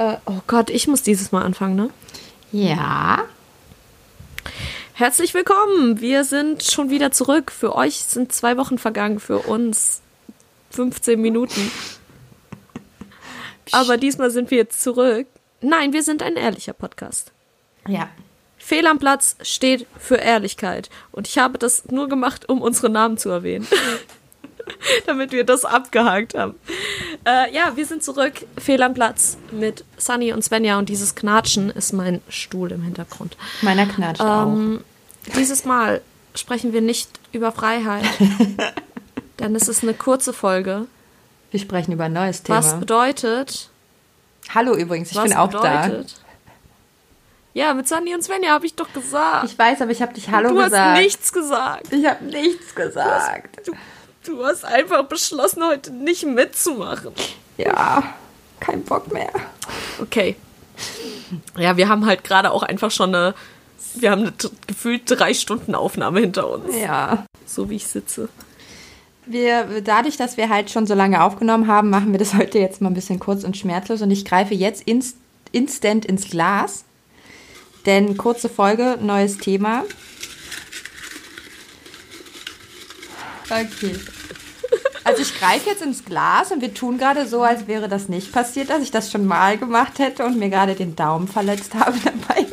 Äh, oh Gott, ich muss dieses Mal anfangen, ne? Ja. Herzlich willkommen. Wir sind schon wieder zurück. Für euch sind zwei Wochen vergangen, für uns 15 Minuten. Aber diesmal sind wir jetzt zurück. Nein, wir sind ein ehrlicher Podcast. Ja. Fehl am Platz steht für Ehrlichkeit. Und ich habe das nur gemacht, um unsere Namen zu erwähnen. Damit wir das abgehakt haben. Äh, ja, wir sind zurück. Fehl am Platz mit Sunny und Svenja. Und dieses Knatschen ist mein Stuhl im Hintergrund. Meiner knatscht Ähm, dieses Mal sprechen wir nicht über Freiheit. denn es ist eine kurze Folge. auch. Wir sprechen über ein neues Thema. Was bedeutet. Hallo übrigens, ich bin auch da. bedeutet, Ja, mit Sunny und Svenja habe ich doch gesagt. Ich weiß, aber ich habe dich Hallo du gesagt. hast nichts gesagt. Ich habe nichts gesagt. Du, du hast einfach beschlossen, heute nicht mitzumachen. Ja, kein Bock mehr. Okay. Ja, wir haben halt gerade auch einfach schon eine. Wir haben eine gefühlt drei Stunden Aufnahme hinter uns. Ja. So wie ich sitze. Wir, dadurch, dass wir halt schon so lange aufgenommen haben, machen wir das heute jetzt mal ein bisschen kurz und schmerzlos. Und ich greife jetzt inst instant ins Glas. Denn kurze Folge, neues Thema. Okay. Also ich greife jetzt ins Glas und wir tun gerade so, als wäre das nicht passiert, dass ich das schon mal gemacht hätte und mir gerade den Daumen verletzt habe dabei.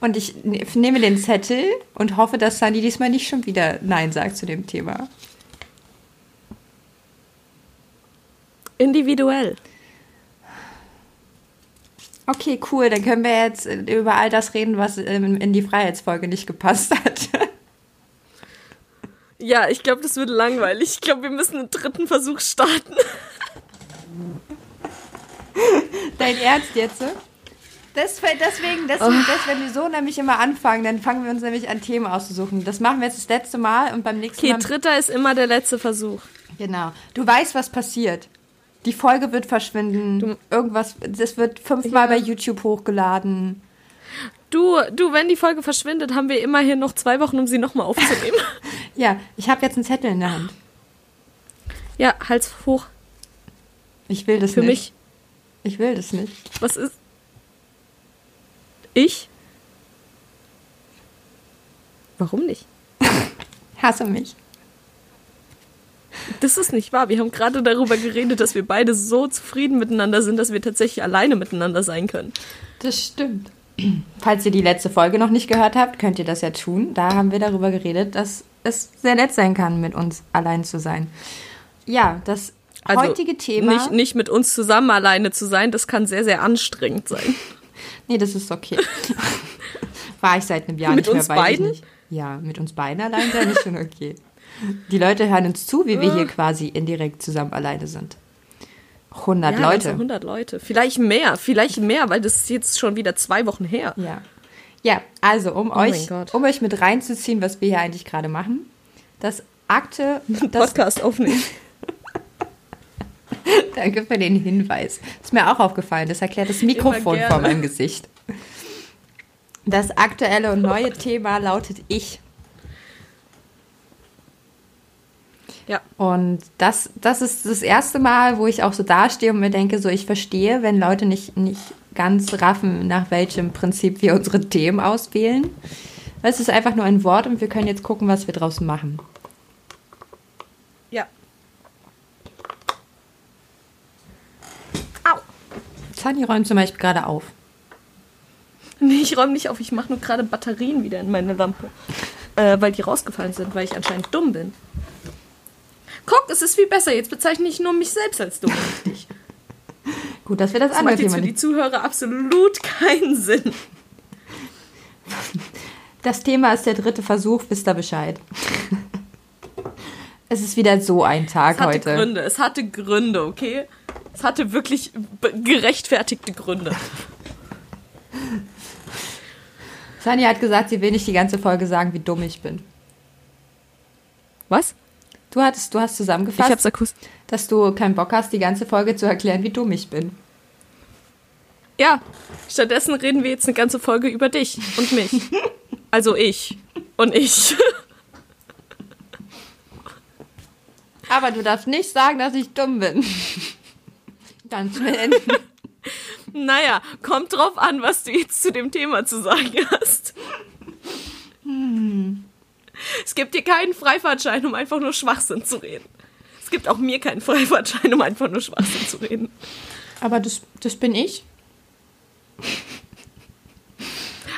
Und ich ne- nehme den Zettel und hoffe, dass Sandy diesmal nicht schon wieder Nein sagt zu dem Thema. Individuell. Okay, cool. Dann können wir jetzt über all das reden, was in die Freiheitsfolge nicht gepasst hat. Ja, ich glaube, das wird langweilig. Ich glaube, wir müssen einen dritten Versuch starten. Dein Ernst jetzt? Das, deswegen, deswegen, das, wenn wir so nämlich immer anfangen, dann fangen wir uns nämlich an Themen auszusuchen. Das machen wir jetzt das letzte Mal und beim nächsten Okay, Mal. dritter ist immer der letzte Versuch. Genau. Du weißt, was passiert. Die Folge wird verschwinden. Irgendwas, das wird fünfmal bei YouTube hochgeladen. Du, du, wenn die Folge verschwindet, haben wir immerhin noch zwei Wochen, um sie nochmal aufzunehmen. Ja, ich habe jetzt einen Zettel in der Hand. ja, Hals hoch. Ich will das Für nicht. mich. Ich will das nicht. Was ist. Ich? Warum nicht? Hasse mich. Das ist nicht wahr. Wir haben gerade darüber geredet, dass wir beide so zufrieden miteinander sind, dass wir tatsächlich alleine miteinander sein können. Das stimmt. Falls ihr die letzte Folge noch nicht gehört habt, könnt ihr das ja tun. Da haben wir darüber geredet, dass es sehr nett sein kann, mit uns allein zu sein. Ja, das Also heutige Thema. Nicht, nicht mit uns zusammen alleine zu sein, das kann sehr, sehr anstrengend sein. Nee, das ist okay. War ich seit einem Jahr Mit nicht mehr uns weiß beiden? Ich nicht. Ja, mit uns beiden allein sein ist schon okay. Die Leute hören uns zu, wie wir Ah. hier quasi indirekt zusammen alleine sind. 100 Ja, Leute. also 100 Leute. Vielleicht mehr, vielleicht mehr, weil das ist jetzt schon wieder zwei Wochen her. Ja. Ja, also um Oh euch, um euch mit reinzuziehen, was wir hier eigentlich gerade machen. Das Akte, das, Podcast aufnehmen. danke für den Hinweis. Ist mir auch aufgefallen. Das erklärt das Mikrofon vor meinem Gesicht. Das aktuelle und neue Thema lautet Ich. Ja. Und das, das ist das erste Mal, wo ich auch so dastehe und mir denke, so ich verstehe, wenn Leute nicht, nicht ganz raffen, nach welchem Prinzip wir unsere Themen auswählen. Es ist einfach nur ein Wort und wir können jetzt gucken, was wir draus machen. Ja. Sunny räumt zum Beispiel gerade auf. Nee, ich räume nicht auf. Ich mache nur gerade Batterien wieder in meine Lampe. Äh, weil die rausgefallen sind, weil ich anscheinend dumm bin. Guck, es ist viel besser. Jetzt bezeichne ich nur mich selbst als dumm. Gut, dass wir das, Das andere macht jetzt für die. Zuhörer absolut keinen Sinn. Das Thema ist der dritte Versuch, wisst ihr Bescheid. es ist wieder so ein Tag Es hatte heute. Gründe. Es hatte Gründe, okay? Es hatte wirklich gerechtfertigte Gründe. Sunny hat gesagt, sie will nicht die ganze Folge sagen, wie dumm ich bin. Was? Du, hattest, du hast Ich zusammengefasst, hab's akustisch. dass du keinen Bock hast, die ganze Folge zu erklären, wie dumm ich bin. Ja, stattdessen reden wir jetzt eine ganze Folge über dich und mich. Also ich und ich. Aber du darfst nicht sagen, dass ich dumm bin. Ganz beenden. Naja, kommt drauf an, was du jetzt zu dem Thema zu sagen hast. Hm. Es gibt dir keinen Freifahrtschein, um einfach nur Schwachsinn zu reden. Es gibt auch mir keinen Freifahrtschein, um einfach nur Schwachsinn zu reden. Aber das, das bin ich.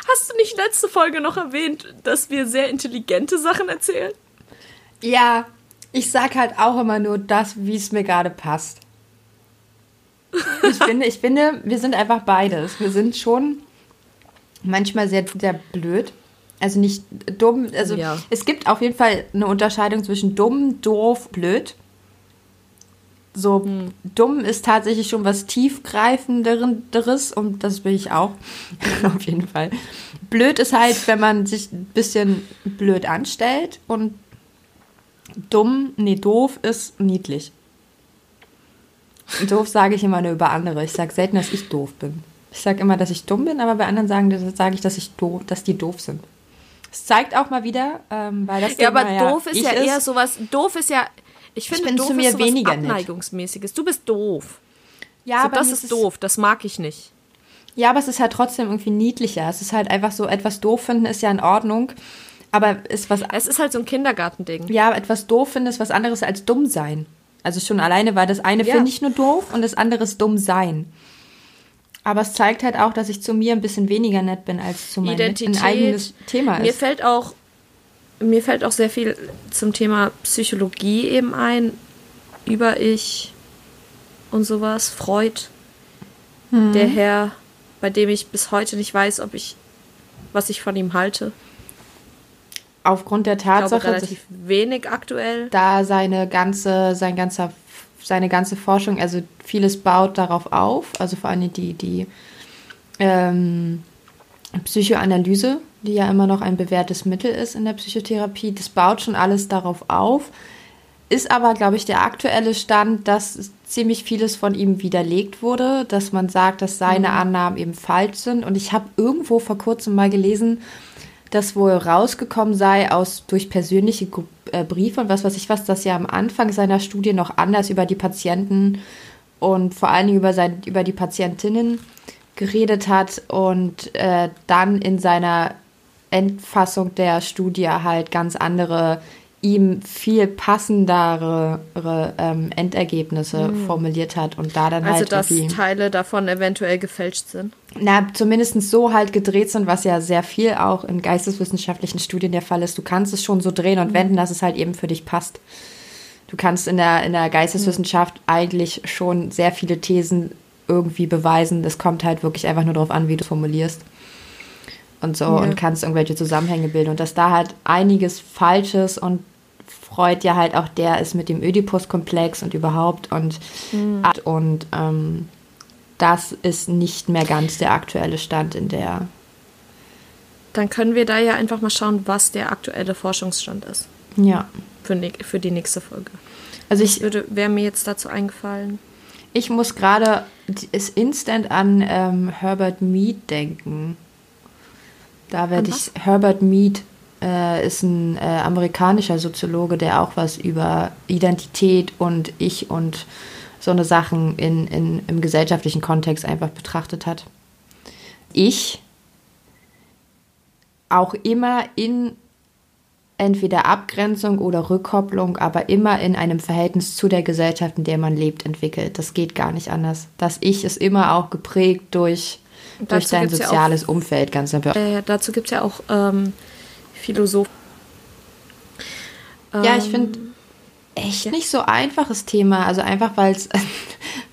Hast du nicht letzte Folge noch erwähnt, dass wir sehr intelligente Sachen erzählen? Ja, ich sag halt auch immer nur das, wie es mir gerade passt. Ich finde, ich finde, wir sind einfach beides. Wir sind schon manchmal sehr, sehr blöd. Also nicht dumm. Also ja. es gibt auf jeden Fall eine Unterscheidung zwischen dumm, doof, blöd. So hm. dumm ist tatsächlich schon was tiefgreifenderes und das bin ich auch. auf jeden Fall. Blöd ist halt, wenn man sich ein bisschen blöd anstellt und dumm, nee, doof ist niedlich. Doof sage ich immer nur über andere. Ich sage selten, dass ich doof bin. Ich sage immer, dass ich dumm bin, aber bei anderen sagen, sage ich, dass ich doof, dass die doof sind. Es zeigt auch mal wieder, ähm, weil das ja, aber doof ja, ist ja eher sowas. Doof ist ja ich finde, ich doof zu mir ist sowas weniger Abneigungsmäßiges. Du bist doof. Ja, so, aber das ist, ist doof. Das mag ich nicht. Ja, aber es ist halt trotzdem irgendwie niedlicher. Es ist halt einfach so, etwas doof finden ist ja in Ordnung. Aber ist was. Es ist halt so ein Kindergartending. Ja, etwas doof finden ist was anderes als dumm sein. Also schon alleine, weil das eine ja. finde ich nur doof und das andere ist dumm sein. Aber es zeigt halt auch, dass ich zu mir ein bisschen weniger nett bin als zu meinem Identität, ein eigenes Thema ist. Mir fällt auch mir fällt auch sehr viel zum Thema Psychologie eben ein, über ich und sowas. Freud, mhm. der Herr, bei dem ich bis heute nicht weiß, ob ich, was ich von ihm halte. Aufgrund der Tatsache, glaube, relativ wenig aktuell. Da seine ganze, sein ganzer, seine ganze Forschung, also vieles baut darauf auf, also vor allem die, die ähm, Psychoanalyse die ja immer noch ein bewährtes Mittel ist in der Psychotherapie. Das baut schon alles darauf auf. Ist aber, glaube ich, der aktuelle Stand, dass ziemlich vieles von ihm widerlegt wurde, dass man sagt, dass seine mhm. Annahmen eben falsch sind. Und ich habe irgendwo vor kurzem mal gelesen, dass wohl rausgekommen sei aus durch persönliche äh, Briefe und was weiß ich was, dass er am Anfang seiner Studie noch anders über die Patienten und vor allen Dingen über, sein, über die Patientinnen geredet hat und äh, dann in seiner Endfassung der Studie halt ganz andere, ihm viel passendere ähm, Endergebnisse mhm. formuliert hat und da dann also halt. Also, dass Teile davon eventuell gefälscht sind. Na, zumindest so halt gedreht sind, was ja sehr viel auch in geisteswissenschaftlichen Studien der Fall ist. Du kannst es schon so drehen und mhm. wenden, dass es halt eben für dich passt. Du kannst in der, in der Geisteswissenschaft mhm. eigentlich schon sehr viele Thesen irgendwie beweisen. Das kommt halt wirklich einfach nur darauf an, wie du formulierst und so ja. und kannst irgendwelche Zusammenhänge bilden. Und dass da halt einiges Falsches und Freud ja halt auch der ist mit dem Oedipus-Komplex und überhaupt und, mhm. und ähm, das ist nicht mehr ganz der aktuelle Stand in der. Dann können wir da ja einfach mal schauen, was der aktuelle Forschungsstand ist. Ja. Für, für die nächste Folge. Also ich würde, wäre mir jetzt dazu eingefallen. Ich muss gerade ist instant an ähm, Herbert Mead denken. Da werde ich, Herbert Mead äh, ist ein äh, amerikanischer Soziologe, der auch was über Identität und Ich und so eine Sachen in, in, im gesellschaftlichen Kontext einfach betrachtet hat. Ich auch immer in entweder Abgrenzung oder Rückkopplung, aber immer in einem Verhältnis zu der Gesellschaft, in der man lebt, entwickelt. Das geht gar nicht anders. Das Ich ist immer auch geprägt durch durch dein soziales ja auch, Umfeld, ganz einfach. Äh, dazu gibt es ja auch ähm, Philosophen. Ja, ich finde echt ja. nicht so einfaches Thema. Also einfach, weil es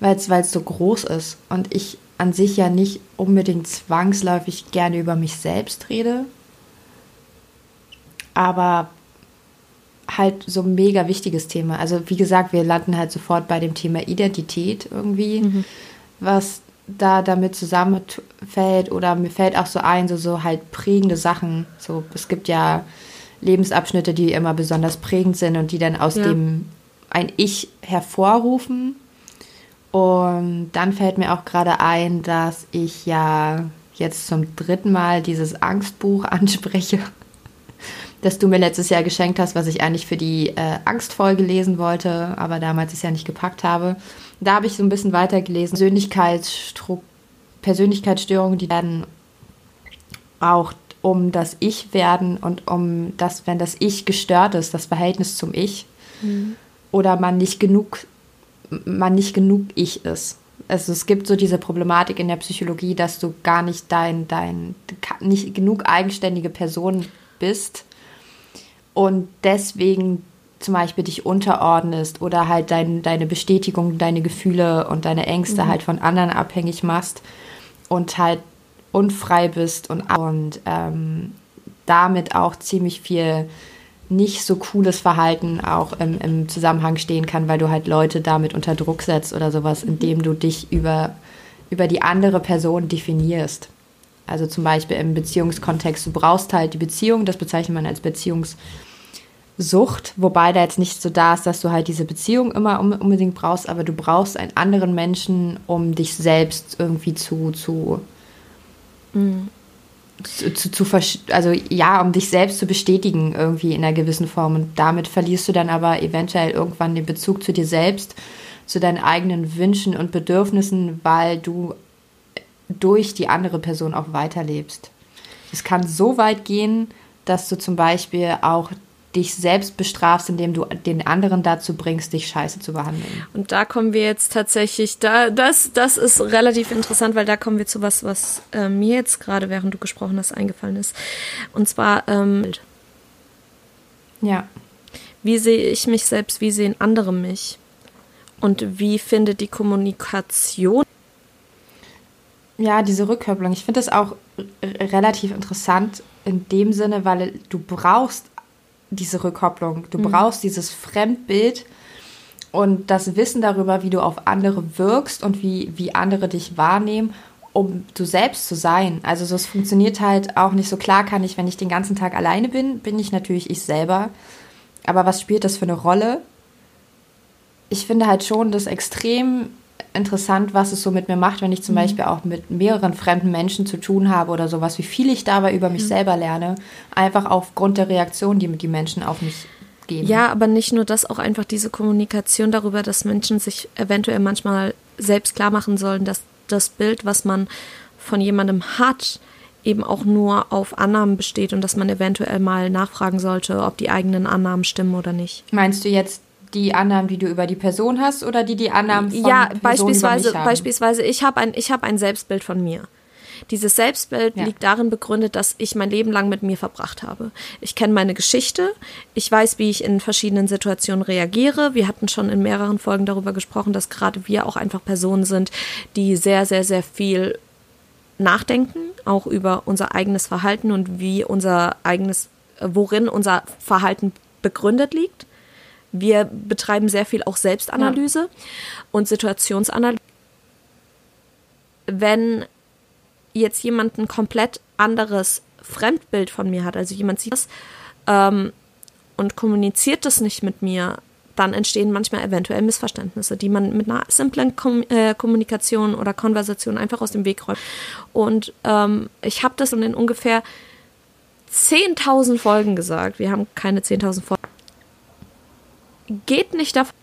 weil's, so groß ist. Und ich an sich ja nicht unbedingt zwangsläufig gerne über mich selbst rede. Aber halt so ein mega wichtiges Thema. Also wie gesagt, wir landen halt sofort bei dem Thema Identität irgendwie, mhm. was da damit zusammenfällt oder mir fällt auch so ein, so, so halt prägende Sachen. So, es gibt ja Lebensabschnitte, die immer besonders prägend sind und die dann aus ja. dem ein Ich hervorrufen. Und dann fällt mir auch gerade ein, dass ich ja jetzt zum dritten Mal dieses Angstbuch anspreche, das du mir letztes Jahr geschenkt hast, was ich eigentlich für die äh, Angstfolge lesen wollte, aber damals es ja nicht gepackt habe. Da habe ich so ein bisschen weitergelesen. Persönlichkeitsstruktur, Persönlichkeitsstörungen, die werden auch um das Ich werden und um das, wenn das Ich gestört ist, das Verhältnis zum Ich, mhm. oder man nicht genug, man nicht genug Ich ist. Also es gibt so diese Problematik in der Psychologie, dass du gar nicht dein, dein, nicht genug eigenständige Person bist und deswegen zum Beispiel dich unterordnest oder halt dein, deine Bestätigung, deine Gefühle und deine Ängste mhm. halt von anderen abhängig machst und halt unfrei bist und, und ähm, damit auch ziemlich viel nicht so cooles Verhalten auch im, im, Zusammenhang stehen kann, weil du halt Leute damit unter Druck setzt oder sowas, mhm. indem du dich über, über die andere Person definierst. Also zum Beispiel im Beziehungskontext, du brauchst halt die Beziehung, das bezeichnet man als Beziehungssucht, wobei da jetzt nicht so da ist, dass du halt diese Beziehung immer unbedingt brauchst, aber du brauchst einen anderen Menschen, um dich selbst irgendwie zu, zu mhm zu, zu, zu also ja, um dich selbst zu bestätigen irgendwie in einer gewissen Form. Und damit verlierst du dann aber eventuell irgendwann den Bezug zu dir selbst, zu deinen eigenen Wünschen und Bedürfnissen, weil du durch die andere Person auch weiterlebst. Es kann so weit gehen, dass du zum Beispiel auch dich selbst bestrafst, indem du den anderen dazu bringst, dich scheiße zu behandeln. Und da kommen wir jetzt tatsächlich, da, das, das ist relativ interessant, weil da kommen wir zu was, was äh, mir jetzt gerade, während du gesprochen hast, eingefallen ist. Und zwar, ähm, ja. Wie sehe ich mich selbst, wie sehen andere mich? Und wie findet die Kommunikation? Ja, diese Rückkopplung. Ich finde das auch relativ interessant in dem Sinne, weil du brauchst diese Rückkopplung. Du mhm. brauchst dieses Fremdbild und das Wissen darüber, wie du auf andere wirkst und wie, wie andere dich wahrnehmen, um du selbst zu sein. Also so, es funktioniert halt auch nicht so klar kann ich, wenn ich den ganzen Tag alleine bin, bin ich natürlich ich selber. Aber was spielt das für eine Rolle? Ich finde halt schon das extrem interessant, was es so mit mir macht, wenn ich zum mhm. Beispiel auch mit mehreren fremden Menschen zu tun habe oder sowas, wie viel ich dabei über mich mhm. selber lerne, einfach aufgrund der Reaktion, die die Menschen auf mich geben. Ja, aber nicht nur das, auch einfach diese Kommunikation darüber, dass Menschen sich eventuell manchmal selbst klar machen sollen, dass das Bild, was man von jemandem hat, eben auch nur auf Annahmen besteht und dass man eventuell mal nachfragen sollte, ob die eigenen Annahmen stimmen oder nicht. Meinst du jetzt die Annahmen, die du über die Person hast oder die die Annahmen von Ja, Personen beispielsweise, über mich beispielsweise ich habe ein, hab ein Selbstbild von mir. Dieses Selbstbild ja. liegt darin begründet, dass ich mein Leben lang mit mir verbracht habe. Ich kenne meine Geschichte, ich weiß, wie ich in verschiedenen Situationen reagiere. Wir hatten schon in mehreren Folgen darüber gesprochen, dass gerade wir auch einfach Personen sind, die sehr, sehr, sehr viel nachdenken, auch über unser eigenes Verhalten und wie unser eigenes, worin unser Verhalten begründet liegt. Wir betreiben sehr viel auch Selbstanalyse ja. und Situationsanalyse. Wenn jetzt jemand ein komplett anderes Fremdbild von mir hat, also jemand sieht das ähm, und kommuniziert das nicht mit mir, dann entstehen manchmal eventuell Missverständnisse, die man mit einer simplen Kom äh, Kommunikation oder Konversation einfach aus dem Weg räumt. Und ähm, ich habe das in ungefähr 10.000 Folgen gesagt. Wir haben keine 10.000 Folgen geht nicht davon.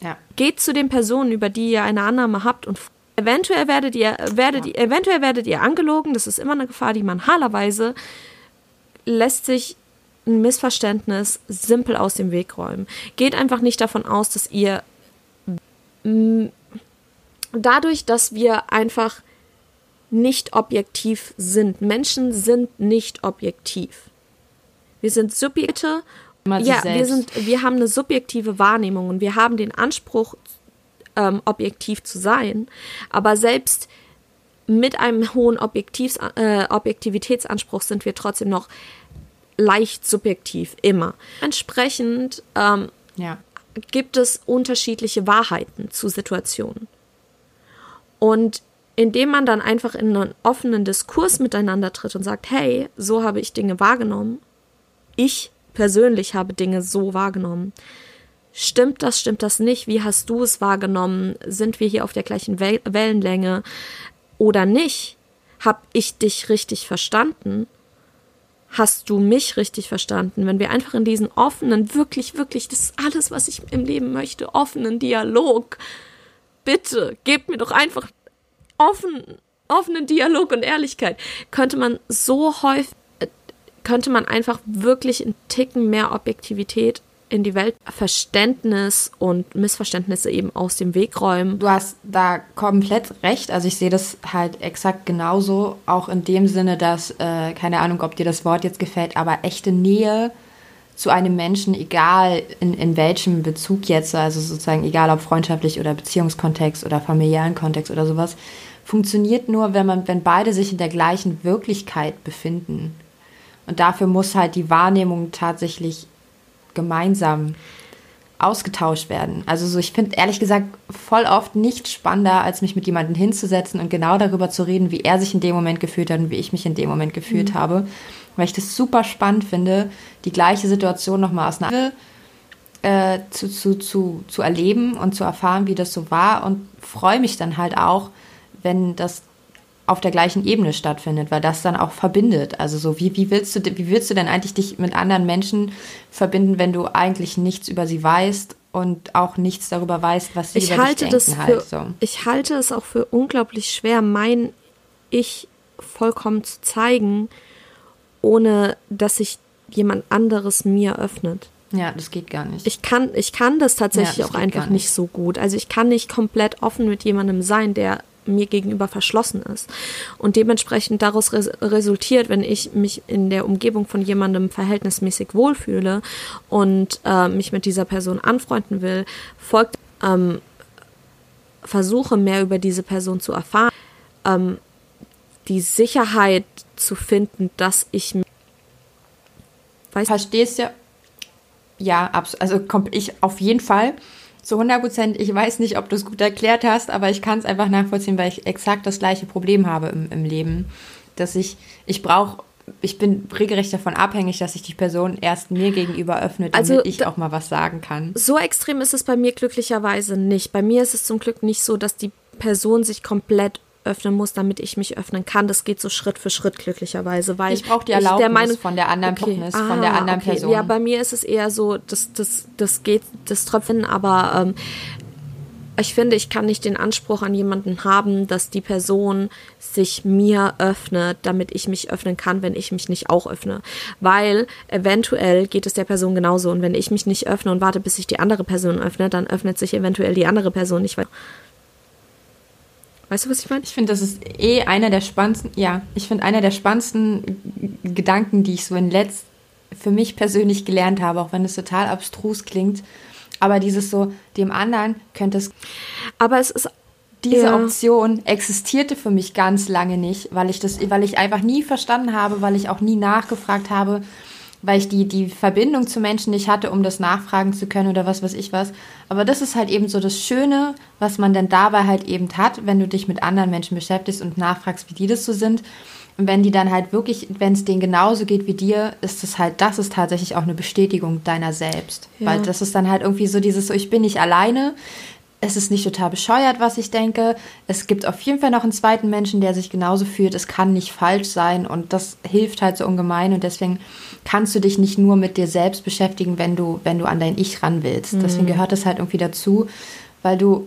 Ja. Geht zu den Personen, über die ihr eine Annahme habt und eventuell werdet ihr, werdet ja. ihr, eventuell werdet ihr angelogen. Das ist immer eine Gefahr, die man haarerweise lässt sich ein Missverständnis simpel aus dem Weg räumen. Geht einfach nicht davon aus, dass ihr dadurch, dass wir einfach nicht objektiv sind. Menschen sind nicht objektiv. Wir sind Subjekte ja, wir sind, wir haben eine subjektive Wahrnehmung und wir haben den Anspruch, ähm, objektiv zu sein. Aber selbst mit einem hohen Objektivs, äh, Objektivitätsanspruch sind wir trotzdem noch leicht subjektiv, immer. Entsprechend ähm, ja. gibt es unterschiedliche Wahrheiten zu Situationen. Und indem man dann einfach in einen offenen Diskurs miteinander tritt und sagt, hey, so habe ich Dinge wahrgenommen, ich persönlich habe Dinge so wahrgenommen. Stimmt das, stimmt das nicht? Wie hast du es wahrgenommen? Sind wir hier auf der gleichen Wel Wellenlänge oder nicht? Hab ich dich richtig verstanden? Hast du mich richtig verstanden? Wenn wir einfach in diesen offenen, wirklich, wirklich, das ist alles, was ich im Leben möchte, offenen Dialog. Bitte, gebt mir doch einfach offen, offenen Dialog und Ehrlichkeit, könnte man so häufig, könnte man einfach wirklich einen Ticken mehr Objektivität in die Welt Verständnis und Missverständnisse eben aus dem Weg räumen. Du hast da komplett recht. Also ich sehe das halt exakt genauso, auch in dem Sinne, dass, äh, keine Ahnung, ob dir das Wort jetzt gefällt, aber echte Nähe zu einem Menschen, egal in, in welchem Bezug jetzt, also sozusagen egal ob freundschaftlich oder Beziehungskontext oder familiären Kontext oder sowas, funktioniert nur, wenn man, wenn beide sich in der gleichen Wirklichkeit befinden. Und dafür muss halt die Wahrnehmung tatsächlich gemeinsam ausgetauscht werden. Also so, ich finde ehrlich gesagt voll oft nichts spannender, als mich mit jemandem hinzusetzen und genau darüber zu reden, wie er sich in dem Moment gefühlt hat und wie ich mich in dem Moment gefühlt mhm. habe. Weil ich das super spannend finde, die gleiche Situation nochmal aus einer äh, zu, zu, zu, zu erleben und zu erfahren, wie das so war und freue mich dann halt auch, wenn das auf der gleichen Ebene stattfindet, weil das dann auch verbindet. Also so, wie, wie, willst du, wie willst du denn eigentlich dich mit anderen Menschen verbinden, wenn du eigentlich nichts über sie weißt und auch nichts darüber weißt, was sie ich über halte dich das denken für, halt. So. Ich halte es auch für unglaublich schwer, mein Ich vollkommen zu zeigen, ohne dass sich jemand anderes mir öffnet. Ja, das geht gar nicht. Ich kann, ich kann das tatsächlich Ja, das auch einfach nicht. nicht so gut. Also ich kann nicht komplett offen mit jemandem sein, der mir gegenüber verschlossen ist. Und dementsprechend daraus res resultiert, wenn ich mich in der Umgebung von jemandem verhältnismäßig wohlfühle und äh, mich mit dieser Person anfreunden will, folgt ähm, versuche mehr über diese Person zu erfahren, ähm, die Sicherheit zu finden, dass ich mich Verstehst ja? Ja. Also ich auf jeden Fall zu 100 Prozent. Ich weiß nicht, ob du es gut erklärt hast, aber ich kann es einfach nachvollziehen, weil ich exakt das gleiche Problem habe im, im Leben. Dass ich, ich brauche, ich bin regelrecht davon abhängig, dass sich die Person erst mir gegenüber öffnet, damit Also, ich auch mal was sagen kann. So extrem ist es bei mir glücklicherweise nicht. Bei mir ist es zum Glück nicht so, dass die Person sich komplett öffnen muss, damit ich mich öffnen kann. Das geht so Schritt für Schritt glücklicherweise, weil Ich brauche die der Erlaubnis Meinung, von der anderen Partnerin, von der Ah, anderen okay. Person. Ja, bei mir ist es eher so, das, das, das geht, das Tröpfchen, aber ähm, ich finde, ich kann nicht den Anspruch an jemanden haben, dass die Person sich mir öffnet, damit ich mich öffnen kann, wenn ich mich nicht auch öffne. Weil eventuell geht es der Person genauso. Und wenn ich mich nicht öffne und warte, bis sich die andere Person öffnet, dann öffnet sich eventuell die andere Person nicht. Weil weißt du, was ich meine? Ich finde, das ist eh einer der spannendsten, ja, ich finde einer der spannendsten Gedanken, die ich so in letzt für mich persönlich gelernt habe, auch wenn es total abstrus klingt. Aber dieses so, dem anderen könnte es, Aber es ist diese Ja. Option existierte für mich ganz lange nicht, weil ich das, weil ich einfach nie verstanden habe, weil ich auch nie nachgefragt habe, weil ich die, die Verbindung zu Menschen nicht hatte, um das nachfragen zu können oder was weiß ich was. Aber das ist halt eben so das Schöne, was man dann dabei halt eben hat, wenn du dich mit anderen Menschen beschäftigst und nachfragst, wie die das so sind. Und wenn die dann halt wirklich, wenn es denen genauso geht wie dir, ist es halt, das ist tatsächlich auch eine Bestätigung deiner selbst. Ja. Weil das ist dann halt irgendwie so dieses so, ich bin nicht alleine. Es ist nicht total bescheuert, was ich denke. Es gibt auf jeden Fall noch einen zweiten Menschen, der sich genauso fühlt. Es kann nicht falsch sein und das hilft halt so ungemein und deswegen kannst du dich nicht nur mit dir selbst beschäftigen, wenn du, wenn du an dein Ich ran willst. Deswegen gehört es halt irgendwie dazu, weil du,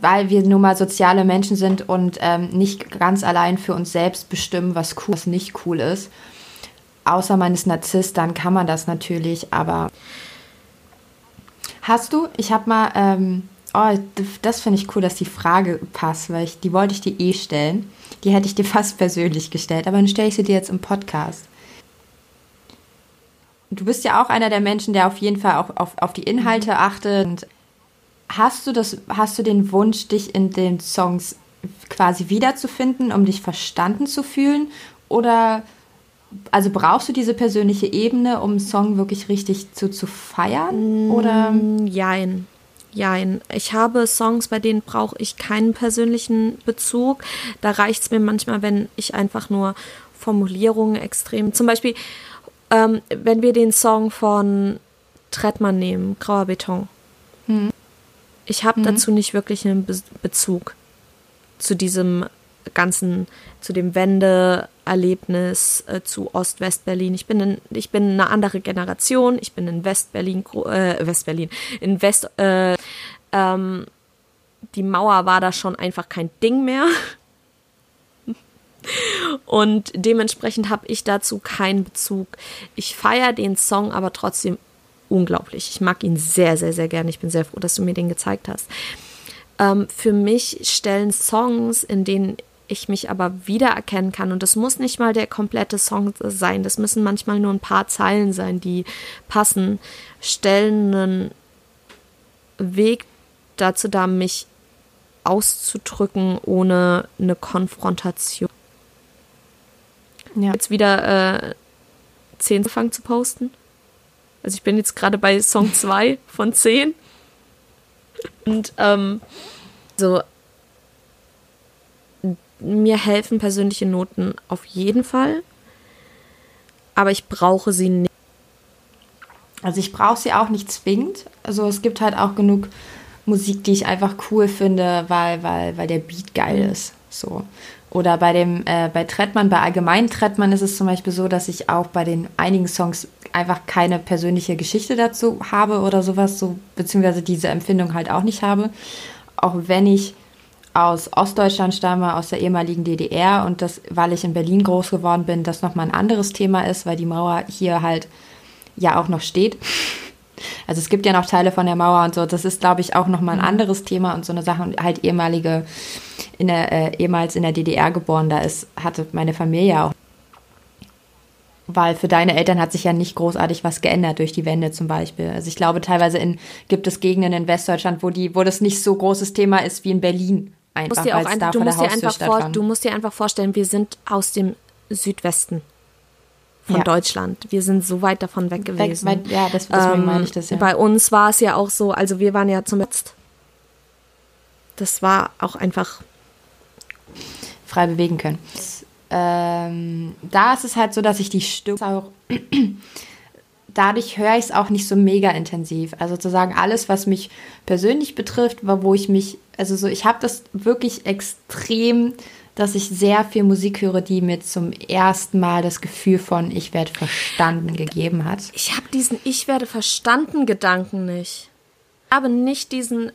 weil wir nun mal soziale Menschen sind und ähm, nicht ganz allein für uns selbst bestimmen, was cool, was nicht cool ist. Außer man ist Narzisst, dann kann man das natürlich, aber Hast du? Ich habe mal, ähm, oh, das finde ich cool, dass die Frage passt, weil ich, die wollte ich dir eh stellen. Die hätte ich dir fast persönlich gestellt, aber dann stelle ich sie dir jetzt im Podcast. Du bist ja auch einer der Menschen, der auf jeden Fall auch auf, auf die Inhalte achtet. Und hast du das, hast du den Wunsch, dich in den Songs quasi wiederzufinden, um dich verstanden zu fühlen? Oder also brauchst du diese persönliche Ebene, um einen Song wirklich richtig zu, zu feiern? Oder Jein. Jein. Ich habe Songs, bei denen brauche ich keinen persönlichen Bezug. Da reicht es mir manchmal, wenn ich einfach nur Formulierungen extrem. Zum Beispiel, ähm, wenn wir den Song von Trettmann nehmen, Grauer Beton. Ich habe dazu nicht wirklich einen Be Bezug zu diesem ganzen, zu dem Wendeerlebnis, äh, zu Ost-West-Berlin. Ich bin, in, ich bin eine andere Generation. Ich bin in West-Berlin, äh, West-Berlin, in West, äh, ähm, die Mauer war da schon einfach kein Ding mehr. Und dementsprechend habe ich dazu keinen Bezug. Ich feiere den Song aber trotzdem unglaublich. Ich mag ihn sehr, sehr, sehr gerne. Ich bin sehr froh, dass du mir den gezeigt hast. Ähm, für mich stellen Songs, in denen ich mich aber wiedererkennen kann, und das muss nicht mal der komplette Song sein, das müssen manchmal nur ein paar Zeilen sein, die passen, stellen einen Weg dazu da, mich auszudrücken ohne eine Konfrontation. Ja. Jetzt wieder äh, zehn anfangen zu posten. Also ich bin jetzt gerade bei Song 2 von 10. Und ähm, so mir helfen persönliche Noten auf jeden Fall, aber ich brauche sie nicht. Also ich brauche sie auch nicht zwingend. Also es gibt halt auch genug Musik, die ich einfach cool finde, weil, weil, weil der Beat geil ist. So. Oder bei dem, äh, bei Trettmann, bei allgemeinen Trettmann ist es zum Beispiel so, dass ich auch bei den einigen Songs einfach keine persönliche Geschichte dazu habe oder sowas, so, beziehungsweise diese Empfindung halt auch nicht habe. Auch wenn ich aus Ostdeutschland stamme, aus der ehemaligen DDR und das, weil ich in Berlin groß geworden bin, das nochmal ein anderes Thema ist, weil die Mauer hier halt ja auch noch steht. Also es gibt ja noch Teile von der Mauer und so, das ist, glaube ich, auch nochmal ein mhm. anderes Thema und so eine Sache. Und halt ehemalige, in der, äh, ehemals in der DDR geboren, da ist, hatte meine Familie auch. Weil für deine Eltern hat sich ja nicht großartig was geändert durch die Wende zum Beispiel. Also ich glaube, teilweise in, gibt es Gegenden in Westdeutschland, wo, die, wo das nicht so großes Thema ist wie in Berlin Einfach, musst dir auch ein, du, musst dir einfach vor, du musst dir einfach vorstellen, wir sind aus dem Südwesten von ja. Deutschland. Wir sind so weit davon weg gewesen. Weg, ja, das, deswegen ähm, meine ich das ja. Bei uns war es ja auch so, also wir waren ja zum Letzt. Das war auch einfach frei bewegen können. Ähm, da ist es halt so, dass ich die Stimme auch dadurch höre ich es auch nicht so mega intensiv. Also sozusagen alles, was mich persönlich betrifft, wo ich mich, also so, ich habe das wirklich extrem, dass ich sehr viel Musik höre, die mir zum ersten Mal das Gefühl von ich werde verstanden gegeben hat. Ich habe diesen ich werde verstanden Gedanken nicht. Aber nicht diesen.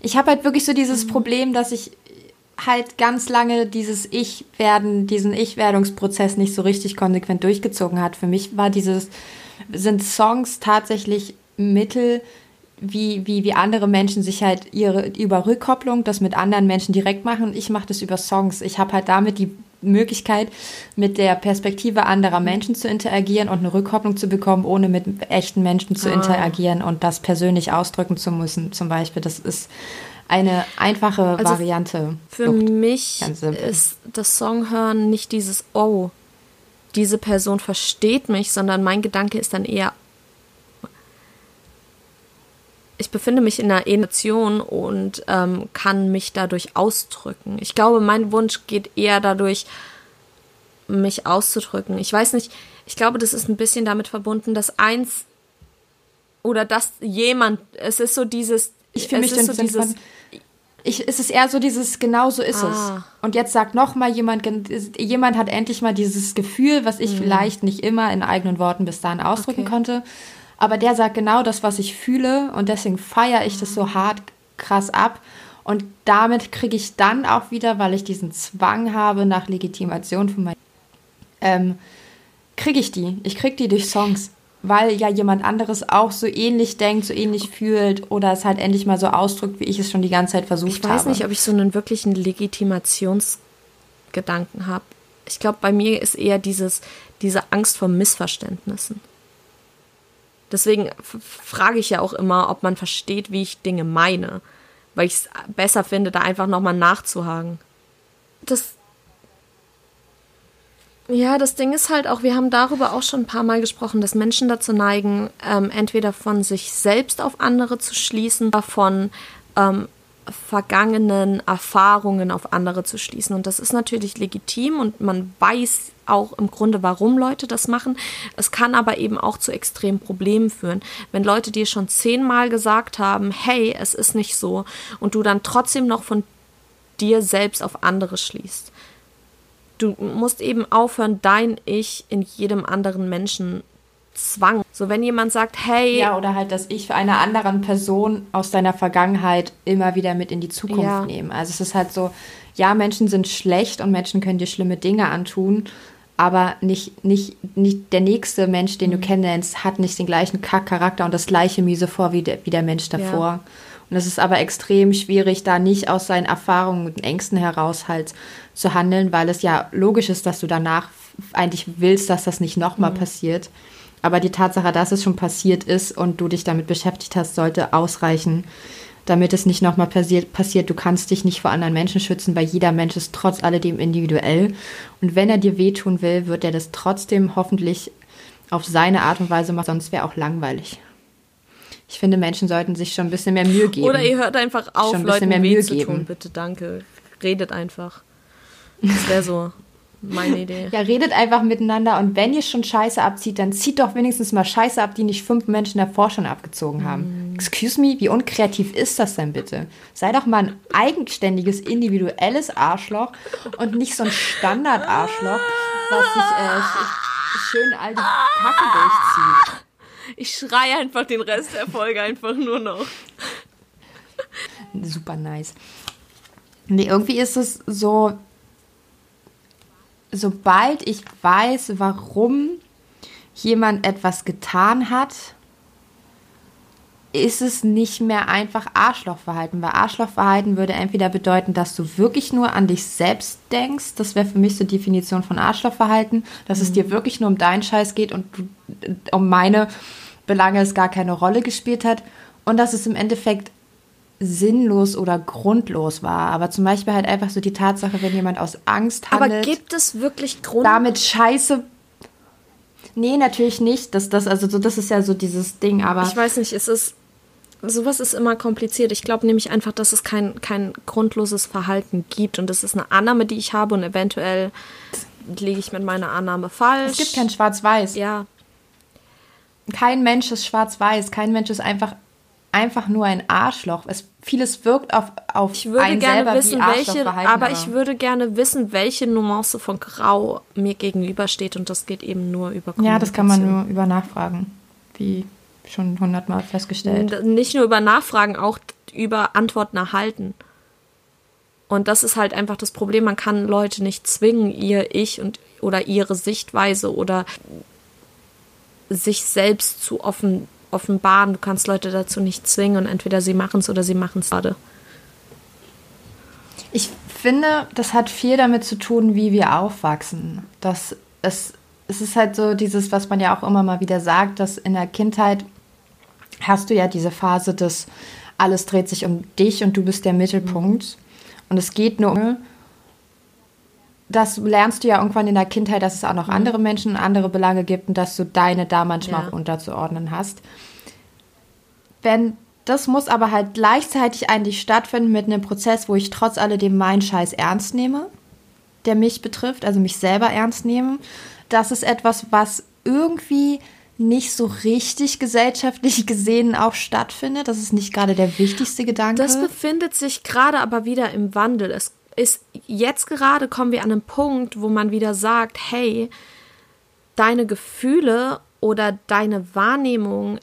Ich habe halt wirklich so dieses Problem, dass ich halt ganz lange dieses Ich-Werden, diesen Ich-Werdungsprozess nicht so richtig konsequent durchgezogen hat. Für mich war dieses sind Songs tatsächlich Mittel, wie, wie, wie andere Menschen sich halt ihre über Rückkopplung das mit anderen Menschen direkt machen und ich mache das über Songs. Ich habe halt damit die Möglichkeit, mit der Perspektive anderer Menschen zu interagieren und eine Rückkopplung zu bekommen, ohne mit echten Menschen zu ah. interagieren und das persönlich ausdrücken zu müssen, zum Beispiel. Das ist eine einfache also Variante. Für Luft. mich ist das Songhören nicht dieses Oh, diese Person versteht mich, sondern mein Gedanke ist dann eher, ich befinde mich in einer Emotion und ähm, kann mich dadurch ausdrücken. Ich glaube, mein Wunsch geht eher dadurch, mich auszudrücken. Ich weiß nicht, ich glaube, das ist ein bisschen damit verbunden, dass eins oder dass jemand, es ist so dieses, ich fühle mich so dieses, ich, es ist eher so dieses, genau so ist ah. es. Und jetzt sagt noch mal jemand, jemand hat endlich mal dieses Gefühl, was ich mhm. vielleicht nicht immer in eigenen Worten bis dahin ausdrücken okay. konnte. Aber der sagt genau das, was ich fühle und deswegen feiere ich das so hart krass ab. Und damit kriege ich dann auch wieder, weil ich diesen Zwang habe nach Legitimation von meinem, ähm, kriege ich die. Ich kriege die durch Songs weil ja jemand anderes auch so ähnlich denkt, so ähnlich fühlt oder es halt endlich mal so ausdrückt, wie ich es schon die ganze Zeit versucht habe. Ich weiß habe. nicht, ob ich so einen wirklichen Legitimationsgedanken habe. Ich glaube, bei mir ist eher dieses, diese Angst vor Missverständnissen. Deswegen frage ich ja auch immer, ob man versteht, wie ich Dinge meine, weil ich es besser finde, da einfach nochmal nachzuhaken. Das ja, das Ding ist halt auch, wir haben darüber auch schon ein paar Mal gesprochen, dass Menschen dazu neigen, ähm, entweder von sich selbst auf andere zu schließen, von ähm, vergangenen Erfahrungen auf andere zu schließen. Und das ist natürlich legitim und man weiß auch im Grunde, warum Leute das machen. Es kann aber eben auch zu extremen Problemen führen. Wenn Leute dir schon zehnmal gesagt haben, hey, es ist nicht so, und du dann trotzdem noch von dir selbst auf andere schließt du musst eben aufhören, dein Ich in jedem anderen Menschen Zwang. So, wenn jemand sagt, hey. Ja, oder halt, dass ich für eine anderen Person aus deiner Vergangenheit immer wieder mit in die Zukunft ja. nehme. Also es ist halt so, ja, Menschen sind schlecht und Menschen können dir schlimme Dinge antun, aber nicht, nicht, nicht der nächste Mensch, den du mhm. kennenlernst, hat nicht den gleichen Kackcharakter und das gleiche miese vor wie der, wie der Mensch davor. Ja. Und es ist aber extrem schwierig, da nicht aus seinen Erfahrungen und Ängsten heraus halt zu handeln, weil es ja logisch ist, dass du danach eigentlich willst, dass das nicht nochmal mhm. passiert. Aber die Tatsache, dass es schon passiert ist und du dich damit beschäftigt hast, sollte ausreichen, damit es nicht nochmal passiert, passiert. Du kannst dich nicht vor anderen Menschen schützen, weil jeder Mensch ist trotz alledem individuell. Und wenn er dir wehtun will, wird er das trotzdem hoffentlich auf seine Art und Weise machen, sonst wäre auch langweilig. Ich finde, Menschen sollten sich schon ein bisschen mehr Mühe geben. Oder ihr hört einfach auf, Leuten mehr Mühe zu geben. tun. Bitte, danke. Redet einfach. Das wäre so. Meine Idee. Ja, redet einfach miteinander und wenn ihr schon Scheiße abzieht, dann zieht doch wenigstens mal Scheiße ab, die nicht fünf Menschen davor schon abgezogen haben. Mm. Excuse me, wie unkreativ ist das denn bitte? Sei doch mal ein eigenständiges, individuelles Arschloch und nicht so ein Standard-Arschloch, was sich äh, schön alte Kacke durchzieht. Ich schreie einfach den Rest der Folge einfach nur noch. Super nice. Nee, irgendwie ist es so, sobald ich weiß, warum jemand etwas getan hat, ist es nicht mehr einfach Arschlochverhalten. Weil Arschlochverhalten würde entweder bedeuten, dass du wirklich nur an dich selbst denkst. Das wäre für mich so die Definition von Arschlochverhalten, dass mhm. es dir wirklich nur um deinen Scheiß geht und du, um meine Belange es gar keine Rolle gespielt hat. Und dass es im Endeffekt sinnlos oder grundlos war. Aber zum Beispiel halt einfach so die Tatsache, wenn jemand aus Angst handelt. Aber gibt es wirklich Grund? Damit Scheiße. Nee, natürlich nicht. Das, das, also so, das ist ja so dieses Ding, aber. Ich weiß nicht, es ist. Sowas ist immer kompliziert. Ich glaube nämlich einfach, dass es kein, kein grundloses Verhalten gibt. Und das ist eine Annahme, die ich habe und eventuell liege ich mit meiner Annahme falsch. Es gibt kein Schwarz-Weiß. Ja. Kein Mensch ist schwarz-weiß. Kein Mensch ist einfach einfach nur ein Arschloch. Es, vieles wirkt auf, auf ich würde einen gerne selber wissen, welche, aber, aber ich würde gerne wissen, welche Nuance von Grau mir gegenübersteht und das geht eben nur über Ja, das kann man nur über Nachfragen, wie schon hundertmal festgestellt. Nicht nur über Nachfragen, auch über Antworten erhalten. Und das ist halt einfach das Problem. Man kann Leute nicht zwingen, ihr Ich und oder ihre Sichtweise oder sich selbst zu offen offenbaren. Du kannst Leute dazu nicht zwingen und entweder sie machen es oder sie machen es gerade. Ich finde, das hat viel damit zu tun, wie wir aufwachsen. Das es, es ist halt so dieses, was man ja auch immer mal wieder sagt, dass in der Kindheit hast du ja diese Phase des alles dreht sich um dich und du bist der Mittelpunkt. Mhm. Und es geht nur um das lernst du ja irgendwann in der Kindheit, dass es auch noch mhm. andere Menschen, andere Belange gibt und dass du deine da manchmal ja. auch unterzuordnen hast. Wenn das muss aber halt gleichzeitig eigentlich stattfinden mit einem Prozess, wo ich trotz alledem meinen Scheiß ernst nehme, der mich betrifft, also mich selber ernst nehme. Das ist etwas, was irgendwie nicht so richtig gesellschaftlich gesehen auch stattfindet. Das ist nicht gerade der wichtigste Gedanke. Das befindet sich gerade aber wieder im Wandel. Es ist jetzt gerade kommen wir an einen Punkt, wo man wieder sagt, hey, deine Gefühle oder deine Wahrnehmung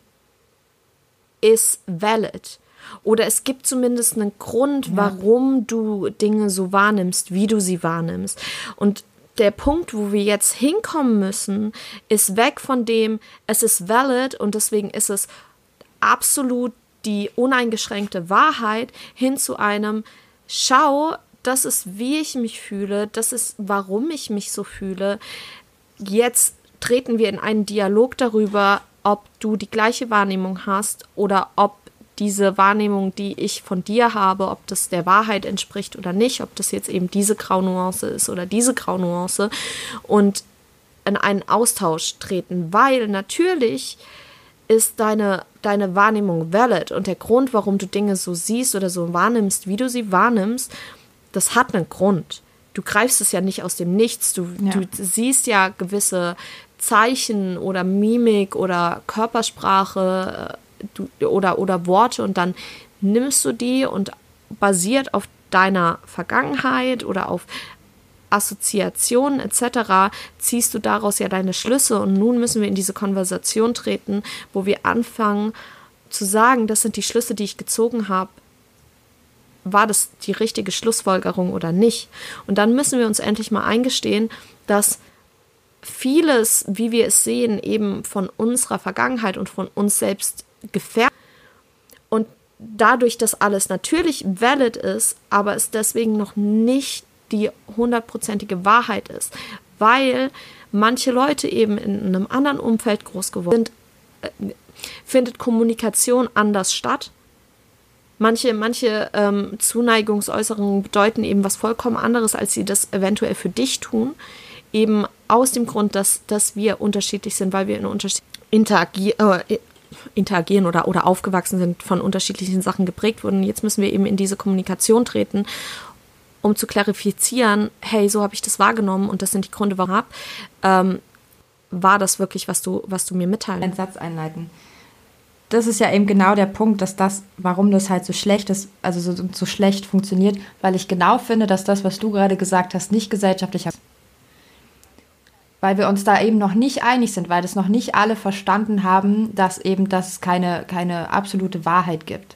ist valid. Oder es gibt zumindest einen Grund, warum du Dinge so wahrnimmst, wie du sie wahrnimmst. Und der Punkt, wo wir jetzt hinkommen müssen, ist weg von dem, es ist valid und deswegen ist es absolut die uneingeschränkte Wahrheit hin zu einem, schau, das ist, wie ich mich fühle, das ist, warum ich mich so fühle. Jetzt treten wir in einen Dialog darüber, ob du die gleiche Wahrnehmung hast oder ob diese Wahrnehmung, die ich von dir habe, ob das der Wahrheit entspricht oder nicht, ob das jetzt eben diese Graunuance ist oder diese Graunuance und in einen Austausch treten, weil natürlich ist deine, deine Wahrnehmung valid und der Grund, warum du Dinge so siehst oder so wahrnimmst, wie du sie wahrnimmst, das hat einen Grund. Du greifst es ja nicht aus dem Nichts. Du, ja. du siehst ja gewisse Zeichen oder Mimik oder Körpersprache äh, du, oder, oder Worte und dann nimmst du die und basiert auf deiner Vergangenheit oder auf Assoziationen etc. ziehst du daraus ja deine Schlüsse und nun müssen wir in diese Konversation treten, wo wir anfangen zu sagen, das sind die Schlüsse, die ich gezogen habe. War das die richtige Schlussfolgerung oder nicht? Und dann müssen wir uns endlich mal eingestehen, dass vieles, wie wir es sehen, eben von unserer Vergangenheit und von uns selbst gefährdet und dadurch, dass alles natürlich valid ist, aber es deswegen noch nicht die hundertprozentige Wahrheit ist, weil manche Leute eben in einem anderen Umfeld groß geworden sind, äh, findet Kommunikation anders statt. Manche, manche ähm, Zuneigungsäußerungen bedeuten eben was vollkommen anderes, als sie das eventuell für dich tun. Eben aus dem Grund, dass, dass wir unterschiedlich sind, weil wir in Unterschied interagieren, äh, interagieren oder, oder aufgewachsen sind, von unterschiedlichen Sachen geprägt wurden. Jetzt müssen wir eben in diese Kommunikation treten um zu klarifizieren, hey, so habe ich das wahrgenommen und das sind die Gründe, warum ähm, war das wirklich, was du, was du mir mitteilst? Einen Satz einleiten. Das ist ja eben genau der Punkt, dass das, warum das halt so schlecht ist, also so, so schlecht funktioniert, weil ich genau finde, dass das, was du gerade gesagt hast, nicht gesellschaftlich ist. Weil wir uns da eben noch nicht einig sind, weil das noch nicht alle verstanden haben, dass eben das keine, keine absolute Wahrheit gibt.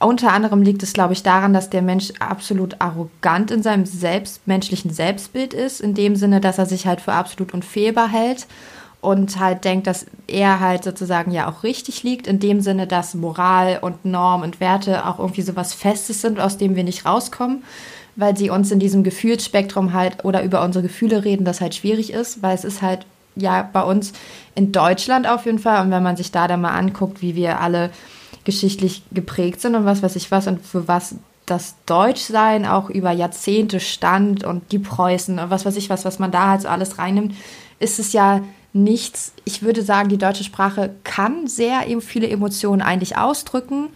Unter anderem liegt es, glaube ich, daran, dass der Mensch absolut arrogant in seinem selbst, menschlichen Selbstbild ist, in dem Sinne, dass er sich halt für absolut unfehlbar hält und halt denkt, dass er halt sozusagen ja auch richtig liegt, in dem Sinne, dass Moral und Norm und Werte auch irgendwie so was Festes sind, aus dem wir nicht rauskommen, weil sie uns in diesem Gefühlsspektrum halt oder über unsere Gefühle reden, das halt schwierig ist, weil es ist halt ja bei uns in Deutschland auf jeden Fall und wenn man sich da dann mal anguckt, wie wir alle geschichtlich geprägt sind und was weiß ich was und für was das Deutschsein auch über Jahrzehnte stand und die Preußen und was weiß ich was, was man da halt so alles reinnimmt, ist es ja nichts. Ich würde sagen, die deutsche Sprache kann sehr viele Emotionen eigentlich ausdrücken,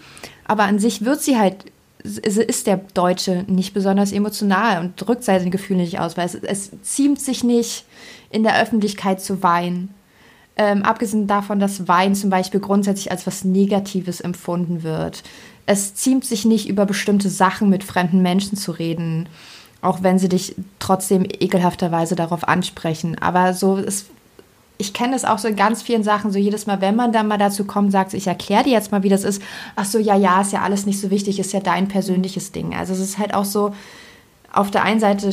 aber an sich wird sie halt, ist der Deutsche nicht besonders emotional und drückt seine Gefühle nicht aus, weil es, es ziemt sich nicht, in der Öffentlichkeit zu weinen ähm, abgesehen davon, dass Wein zum Beispiel grundsätzlich als was Negatives empfunden wird. Es ziemt sich nicht, über bestimmte Sachen mit fremden Menschen zu reden, auch wenn sie dich trotzdem ekelhafterweise darauf ansprechen. Aber so ist ich kenne es auch so in ganz vielen Sachen, so jedes Mal, wenn man dann mal dazu kommt, sagt, ich erkläre dir jetzt mal, wie das ist. Ach so, ja, ja, ist ja alles nicht so wichtig, ist ja dein persönliches Ding. Also es ist halt auch so, auf der einen Seite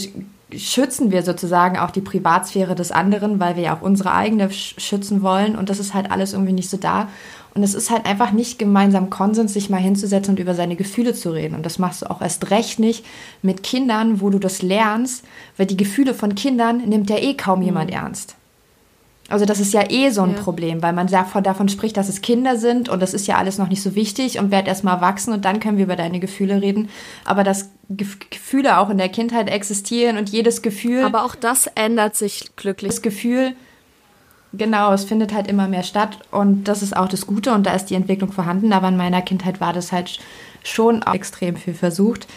schützen wir sozusagen auch die Privatsphäre des anderen, weil wir ja auch unsere eigene schützen wollen. Und das ist halt alles irgendwie nicht so da. Und es ist halt einfach nicht gemeinsam Konsens, sich mal hinzusetzen und über seine Gefühle zu reden. Und das machst du auch erst recht nicht mit Kindern, wo du das lernst, weil die Gefühle von Kindern nimmt ja eh kaum jemand mhm. ernst. Also das ist ja eh so ein ja. Problem, weil man davon, davon spricht, dass es Kinder sind und das ist ja alles noch nicht so wichtig und werd erst mal wachsen und dann können wir über deine Gefühle reden. Aber dass Gefühle auch in der Kindheit existieren und jedes Gefühl. Aber auch das ändert sich glücklich. Das Gefühl, genau, es findet halt immer mehr statt und das ist auch das Gute und da ist die Entwicklung vorhanden. Aber in meiner Kindheit war das halt schon extrem viel versucht.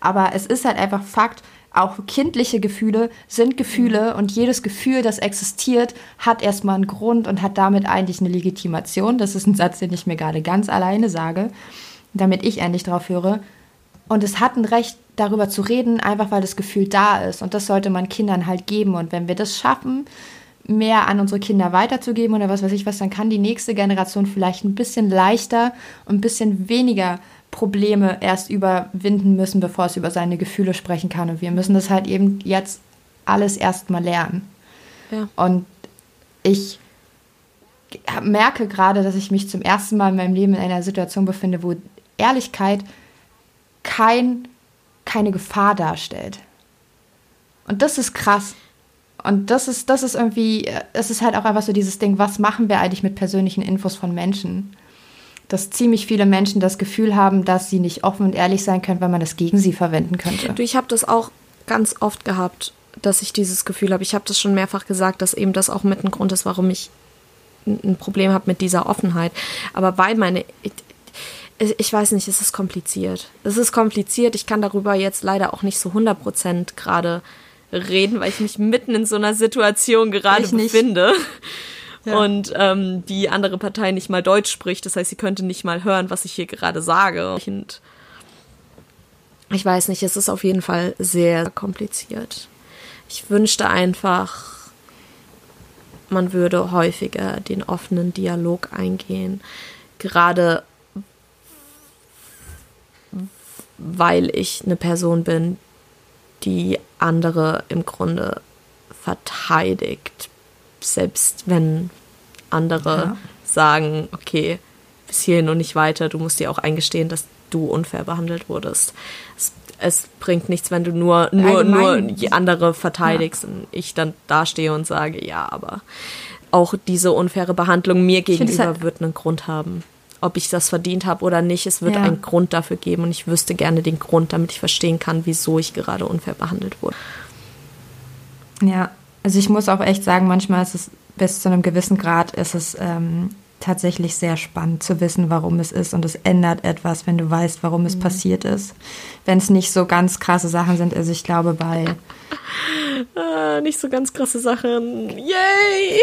Aber es ist halt einfach Fakt, auch kindliche Gefühle sind Gefühle und jedes Gefühl, das existiert, hat erstmal einen Grund und hat damit eigentlich eine Legitimation. Das ist ein Satz, den ich mir gerade ganz alleine sage, damit ich endlich drauf höre. Und es hat ein Recht, darüber zu reden, einfach weil das Gefühl da ist. Und das sollte man Kindern halt geben. Und wenn wir das schaffen, mehr an unsere Kinder weiterzugeben oder was weiß ich was, dann kann die nächste Generation vielleicht ein bisschen leichter und ein bisschen weniger Probleme erst überwinden müssen, bevor es über seine Gefühle sprechen kann. Und wir müssen das halt eben jetzt alles erstmal lernen. Ja. Und ich merke gerade, dass ich mich zum ersten Mal in meinem Leben in einer Situation befinde, wo Ehrlichkeit kein, keine Gefahr darstellt. Und das ist krass. Und das ist, das ist irgendwie, es ist halt auch einfach so dieses Ding, was machen wir eigentlich mit persönlichen Infos von Menschen? Dass ziemlich viele Menschen das Gefühl haben, dass sie nicht offen und ehrlich sein können, weil man das gegen sie verwenden könnte. Du, ich habe das auch ganz oft gehabt, dass ich dieses Gefühl habe. Ich habe das schon mehrfach gesagt, dass eben das auch mit ein Grund ist, warum ich ein Problem habe mit dieser Offenheit. Aber weil meine, ich, ich weiß nicht, es ist kompliziert. Es ist kompliziert. Ich kann darüber jetzt leider auch nicht so 100% gerade reden, weil ich mich mitten in so einer Situation gerade befinde. Und ähm, die andere Partei nicht mal Deutsch spricht. Das heißt, sie könnte nicht mal hören, was ich hier gerade sage. Und ich weiß nicht, es ist auf jeden Fall sehr kompliziert. Ich wünschte einfach, man würde häufiger den offenen Dialog eingehen. Gerade weil ich eine Person bin, die andere im Grunde verteidigt. Selbst wenn andere ja. sagen, okay, bis hierhin und nicht weiter, du musst dir auch eingestehen, dass du unfair behandelt wurdest. Es, es bringt nichts, wenn du nur, nur, nur andere verteidigst ja. und ich dann dastehe und sage, ja, aber auch diese unfaire Behandlung mir gegenüber halt wird einen Grund haben. Ob ich das verdient habe oder nicht, es wird ja. einen Grund dafür geben und ich wüsste gerne den Grund, damit ich verstehen kann, wieso ich gerade unfair behandelt wurde. Ja, also ich muss auch echt sagen, manchmal ist es bis zu einem gewissen Grad ist es ähm, tatsächlich sehr spannend zu wissen, warum es ist und es ändert etwas, wenn du weißt, warum es mhm. passiert ist. Wenn es nicht so ganz krasse Sachen sind, also ich glaube bei ah, nicht so ganz krasse Sachen. Yay!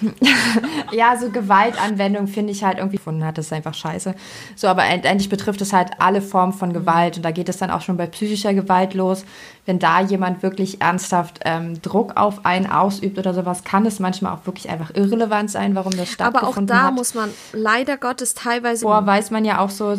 ja, so Gewaltanwendung finde ich halt irgendwie gefunden hat, das ist einfach scheiße. So, aber eigentlich betrifft es halt alle Formen von Gewalt und da geht es dann auch schon bei psychischer Gewalt los. Wenn da jemand wirklich ernsthaft ähm, Druck auf einen ausübt oder sowas, kann es manchmal auch wirklich einfach irrelevant sein, warum das stattgefunden hat. Aber auch da hat. muss man leider Gottes teilweise. Boah, weiß man ja auch so,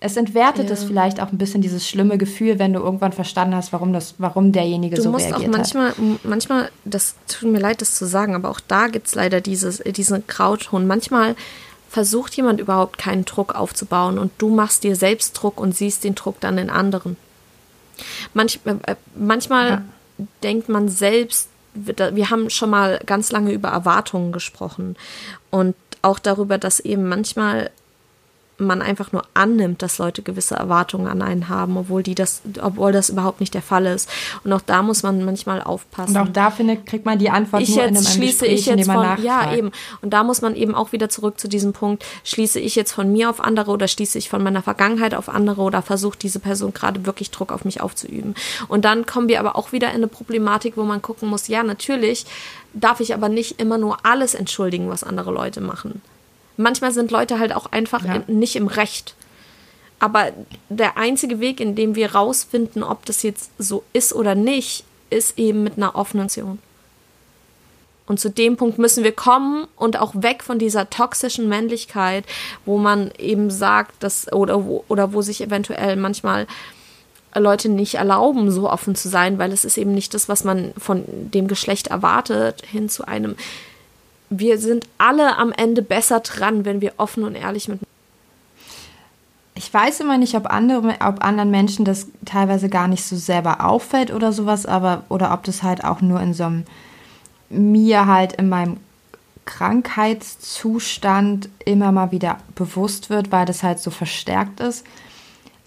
es entwertet ja. es vielleicht auch ein bisschen dieses schlimme Gefühl, wenn du irgendwann verstanden hast, warum das, warum derjenige du so musst reagiert auch manchmal, hat. Manchmal, das tut mir leid, das zu sagen, aber auch da gibt es leider dieses, diesen Grauton. Manchmal versucht jemand überhaupt keinen Druck aufzubauen und du machst dir selbst Druck und siehst den Druck dann in anderen. Manch, äh, manchmal ja. denkt man selbst, wir haben schon mal ganz lange über Erwartungen gesprochen und auch darüber, dass eben manchmal man einfach nur annimmt, dass Leute gewisse Erwartungen an einen haben, obwohl die das, obwohl das überhaupt nicht der Fall ist. Und auch da muss man manchmal aufpassen. Und auch da findet, kriegt man die Antwort ich nur jetzt, in einem schließe Gespräch, ich jetzt von, nachfragt. ja eben. Und da muss man eben auch wieder zurück zu diesem Punkt: Schließe ich jetzt von mir auf andere oder schließe ich von meiner Vergangenheit auf andere oder versucht diese Person gerade wirklich Druck auf mich aufzuüben? Und dann kommen wir aber auch wieder in eine Problematik, wo man gucken muss: Ja, natürlich darf ich aber nicht immer nur alles entschuldigen, was andere Leute machen manchmal sind Leute halt auch einfach ja. nicht im Recht. Aber der einzige Weg, in dem wir rausfinden, ob das jetzt so ist oder nicht, ist eben mit einer offenen Option. Und zu dem Punkt müssen wir kommen und auch weg von dieser toxischen Männlichkeit, wo man eben sagt, dass oder wo, oder wo sich eventuell manchmal Leute nicht erlauben, so offen zu sein, weil es ist eben nicht das, was man von dem Geschlecht erwartet, hin zu einem wir sind alle am Ende besser dran, wenn wir offen und ehrlich mit. Ich weiß immer nicht, ob, andere, ob anderen Menschen das teilweise gar nicht so selber auffällt oder sowas, aber oder ob das halt auch nur in so einem mir halt in meinem Krankheitszustand immer mal wieder bewusst wird, weil das halt so verstärkt ist.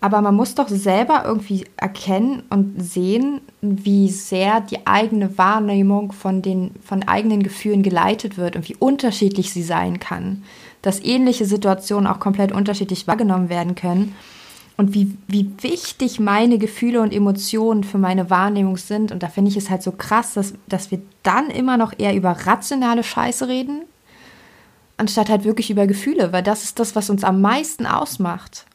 Aber man muss doch selber irgendwie erkennen und sehen, wie sehr die eigene Wahrnehmung von den von eigenen Gefühlen geleitet wird und wie unterschiedlich sie sein kann. Dass ähnliche Situationen auch komplett unterschiedlich wahrgenommen werden können und wie, wie wichtig meine Gefühle und Emotionen für meine Wahrnehmung sind. Und da finde ich es halt so krass, dass, dass wir dann immer noch eher über rationale Scheiße reden, anstatt halt wirklich über Gefühle, weil das ist das, was uns am meisten ausmacht.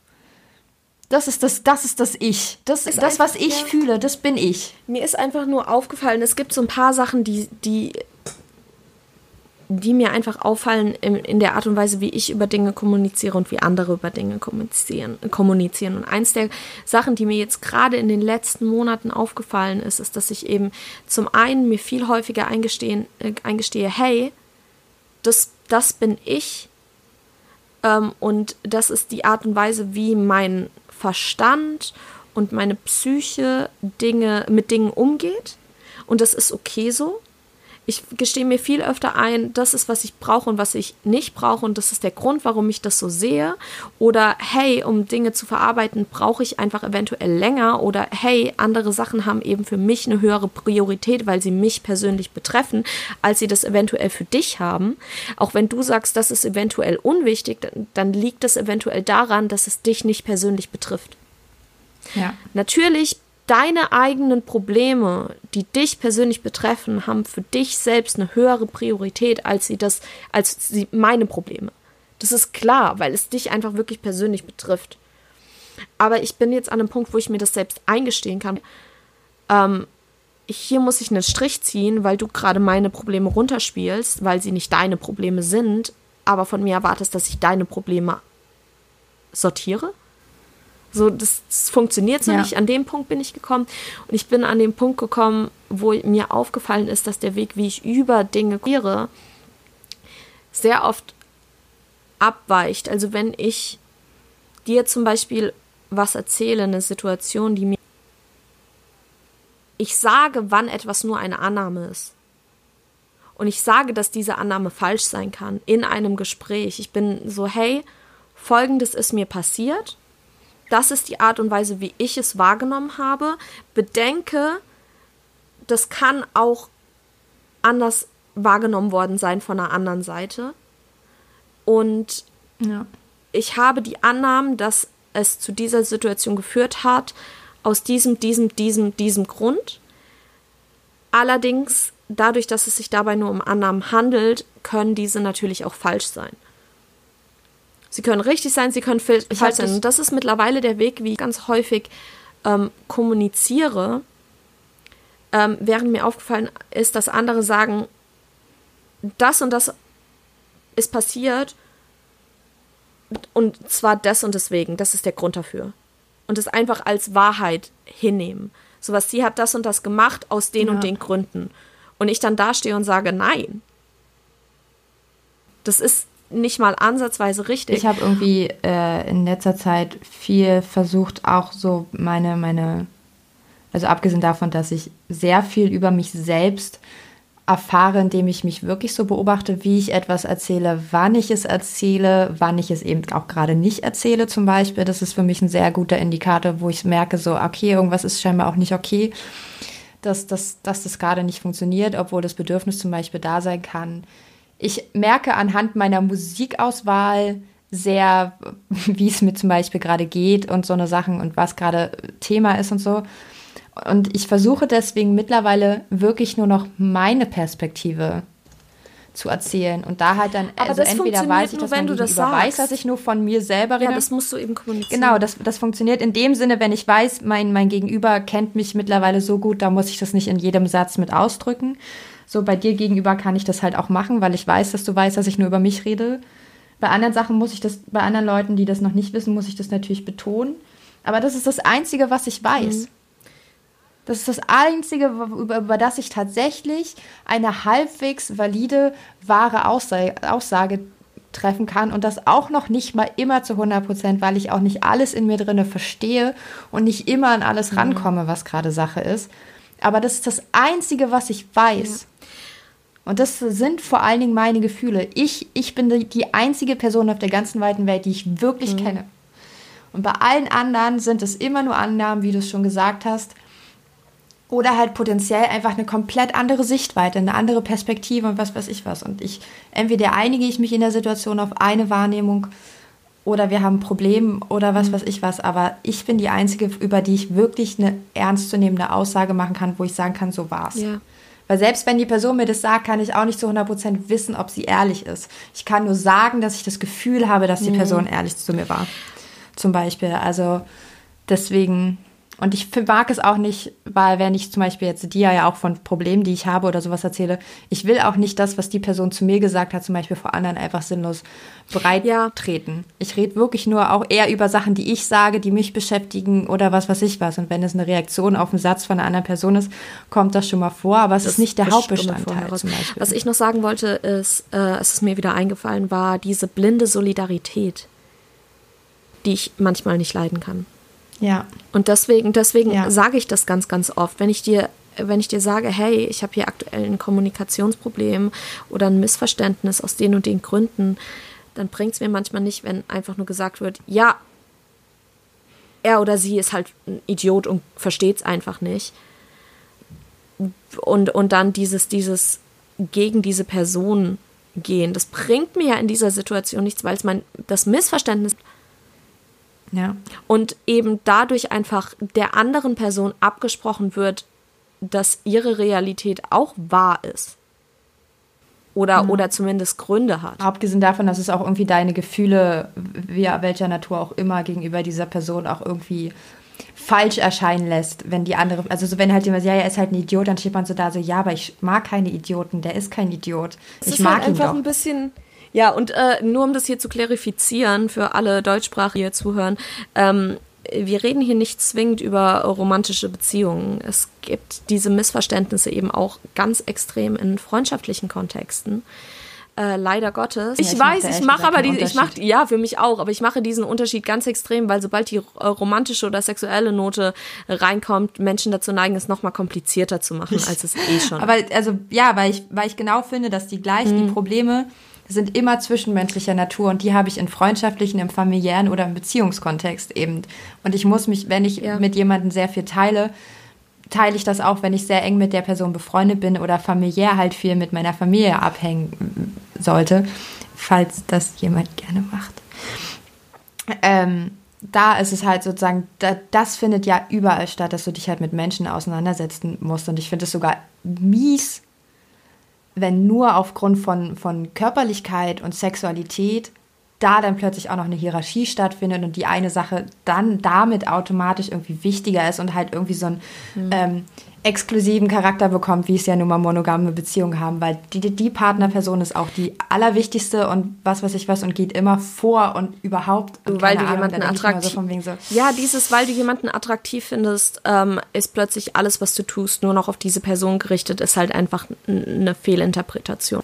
Das ist das, das ist das Ich. Das ist das, was ich ja. fühle, das bin ich. Mir ist einfach nur aufgefallen, es gibt so ein paar Sachen, die, die, die mir einfach auffallen in, in der Art und Weise, wie ich über Dinge kommuniziere und wie andere über Dinge kommunizieren. kommunizieren. Und eins der Sachen, die mir jetzt gerade in den letzten Monaten aufgefallen ist, ist, dass ich eben zum einen mir viel häufiger eingestehen, äh, eingestehe, hey, das, das bin ich. Ähm, und das ist die Art und Weise, wie mein Verstand und meine Psyche Dinge mit Dingen umgeht. Und das ist okay so. Ich gestehe mir viel öfter ein, das ist, was ich brauche und was ich nicht brauche und das ist der Grund, warum ich das so sehe. Oder hey, um Dinge zu verarbeiten, brauche ich einfach eventuell länger. Oder hey, andere Sachen haben eben für mich eine höhere Priorität, weil sie mich persönlich betreffen, als sie das eventuell für dich haben. Auch wenn du sagst, das ist eventuell unwichtig, dann, dann liegt das eventuell daran, dass es dich nicht persönlich betrifft. Ja. Natürlich deine eigenen Probleme, die dich persönlich betreffen, haben für dich selbst eine höhere Priorität als sie das, als sie meine Probleme. Das ist klar, weil es dich einfach wirklich persönlich betrifft. Aber ich bin jetzt an einem Punkt, wo ich mir das selbst eingestehen kann. Ähm, hier muss ich einen Strich ziehen, weil du gerade meine Probleme runterspielst, weil sie nicht deine Probleme sind, aber von mir erwartest, dass ich deine Probleme sortiere. So, das, das funktioniert so ja. nicht. An dem Punkt bin ich gekommen. Und ich bin an den Punkt gekommen, wo mir aufgefallen ist, dass der Weg, wie ich über Dinge kreiere, sehr oft abweicht. Also wenn ich dir zum Beispiel was erzähle, eine Situation, die mir ich sage, wann etwas nur eine Annahme ist. Und ich sage, dass diese Annahme falsch sein kann in einem Gespräch. Ich bin so, hey, folgendes ist mir passiert. Das ist die Art und Weise, wie ich es wahrgenommen habe. Bedenke, das kann auch anders wahrgenommen worden sein von einer anderen Seite. Und ja. ich habe die Annahmen, dass es zu dieser Situation geführt hat, aus diesem, diesem, diesem, diesem Grund. Allerdings, dadurch, dass es sich dabei nur um Annahmen handelt, können diese natürlich auch falsch sein. Sie können richtig sein, sie können falsch sein. Und das ist mittlerweile der Weg, wie ich ganz häufig ähm, kommuniziere. Ähm, während mir aufgefallen ist, dass andere sagen, das und das ist passiert und zwar das und deswegen, das ist der Grund dafür und es einfach als Wahrheit hinnehmen. So was, sie hat das und das gemacht aus den ja. und den Gründen. Und ich dann dastehe und sage, nein. Das ist nicht mal ansatzweise richtig. Ich habe irgendwie äh, in letzter Zeit viel versucht, auch so meine, meine, also abgesehen davon, dass ich sehr viel über mich selbst erfahre, indem ich mich wirklich so beobachte, wie ich etwas erzähle, wann ich es erzähle, wann ich es eben auch gerade nicht erzähle zum Beispiel. Das ist für mich ein sehr guter Indikator, wo ich merke, so, okay, irgendwas ist scheinbar auch nicht okay, dass, dass, dass das gerade nicht funktioniert, obwohl das Bedürfnis zum Beispiel da sein kann. Ich merke anhand meiner Musikauswahl sehr, wie es mir zum Beispiel gerade geht und so eine Sachen und was gerade Thema ist und so. Und ich versuche deswegen mittlerweile wirklich nur noch meine Perspektive zu erzählen und da halt dann Aber also entweder weiß ich, dass nur, man das weiß, dass ich nur von mir selber rede. Ja, das musst du eben kommunizieren. Genau, das, das funktioniert in dem Sinne, wenn ich weiß, mein, mein Gegenüber kennt mich mittlerweile so gut, da muss ich das nicht in jedem Satz mit ausdrücken. So bei dir gegenüber kann ich das halt auch machen, weil ich weiß, dass du weißt, dass ich nur über mich rede. Bei anderen Sachen muss ich das, bei anderen Leuten, die das noch nicht wissen, muss ich das natürlich betonen. Aber das ist das Einzige, was ich weiß. Mhm. Das ist das Einzige, über, über das ich tatsächlich eine halbwegs valide, wahre Aussage, Aussage treffen kann und das auch noch nicht mal immer zu 100 Prozent, weil ich auch nicht alles in mir drinne verstehe und nicht immer an alles mhm. rankomme, was gerade Sache ist. Aber das ist das Einzige, was ich weiß. Ja. Und das sind vor allen Dingen meine Gefühle. Ich, ich bin die, die einzige Person auf der ganzen weiten Welt, die ich wirklich mhm. kenne. Und bei allen anderen sind es immer nur Annahmen, wie du es schon gesagt hast. Oder halt potenziell einfach eine komplett andere Sichtweite, eine andere Perspektive und was weiß ich was. Und ich, entweder einige ich mich in der Situation auf eine Wahrnehmung oder wir haben ein Problem oder was mhm. weiß ich was. Aber ich bin die Einzige, über die ich wirklich eine ernstzunehmende Aussage machen kann, wo ich sagen kann, so war's. Ja. Weil selbst wenn die Person mir das sagt, kann ich auch nicht zu 100% wissen, ob sie ehrlich ist. Ich kann nur sagen, dass ich das Gefühl habe, dass die mhm. Person ehrlich zu mir war. Zum Beispiel. Also deswegen und ich mag es auch nicht, weil wenn ich zum Beispiel jetzt dir ja auch von Problemen, die ich habe oder sowas erzähle, ich will auch nicht das, was die Person zu mir gesagt hat, zum Beispiel vor anderen einfach sinnlos breit ja. treten. Ich rede wirklich nur auch eher über Sachen, die ich sage, die mich beschäftigen oder was weiß ich was. Und wenn es eine Reaktion auf einen Satz von einer anderen Person ist, kommt das schon mal vor, aber es das ist nicht der Hauptbestandteil zum Beispiel. Was ich noch sagen wollte, ist, äh, es ist mir wieder eingefallen, war diese blinde Solidarität, die ich manchmal nicht leiden kann. Ja. Und deswegen, deswegen ja. sage ich das ganz, ganz oft. Wenn ich dir, wenn ich dir sage, hey, ich habe hier aktuell ein Kommunikationsproblem oder ein Missverständnis aus den und den Gründen, dann bringt es mir manchmal nicht, wenn einfach nur gesagt wird, ja, er oder sie ist halt ein Idiot und versteht es einfach nicht. Und, und dann dieses, dieses gegen diese Person gehen, das bringt mir ja in dieser Situation nichts, weil es mein das Missverständnis ja. Und eben dadurch einfach der anderen Person abgesprochen wird, dass ihre Realität auch wahr ist. Oder, mhm. oder zumindest Gründe hat. Abgesehen davon, dass es auch irgendwie deine Gefühle, wie, welcher Natur auch immer, gegenüber dieser Person auch irgendwie falsch erscheinen lässt, wenn die andere, also so wenn halt jemand, ja, er ist halt ein Idiot, dann steht man so da so, ja, aber ich mag keine Idioten, der ist kein Idiot. Es ich ist mag halt ihn einfach doch. ein bisschen. Ja, und äh, nur um das hier zu klarifizieren für alle Deutschsprachigen, die hier zuhören, ähm, wir reden hier nicht zwingend über romantische Beziehungen. Es gibt diese Missverständnisse eben auch ganz extrem in freundschaftlichen Kontexten. Äh, leider Gottes. Ich, ich mach weiß, ich mache aber die, ich mache ja für mich auch, aber ich mache diesen Unterschied ganz extrem, weil sobald die äh, romantische oder sexuelle Note reinkommt, Menschen dazu neigen, es nochmal komplizierter zu machen, als es eh schon. Aber also ja, weil ich, weil ich genau finde, dass die gleichen, Mhm. die Probleme sind immer zwischenmenschlicher Natur und die habe ich in freundschaftlichen, im familiären oder im Beziehungskontext eben. Und ich muss mich, wenn ich Ja. mit jemandem sehr viel teile, teile ich das auch, wenn ich sehr eng mit der Person befreundet bin oder familiär halt viel mit meiner Familie abhängen sollte, falls das jemand gerne macht. Ähm, da ist es halt sozusagen, da, das findet ja überall statt, dass du dich halt mit Menschen auseinandersetzen musst. Und ich finde es sogar mies, wenn nur aufgrund von, von Körperlichkeit und Sexualität da dann plötzlich auch noch eine Hierarchie stattfindet und die eine Sache dann damit automatisch irgendwie wichtiger ist und halt irgendwie so einen ähm, exklusiven Charakter bekommt, wie es ja nun mal monogame Beziehungen haben, weil die, die- Partnerperson ist auch die allerwichtigste und was weiß ich was und geht immer vor und überhaupt. Und weil du Ahnung, jemanden attraktiv so so, ja dieses weil du jemanden attraktiv findest ähm, ist plötzlich alles was du tust nur noch auf diese Person gerichtet ist halt einfach eine Fehlinterpretation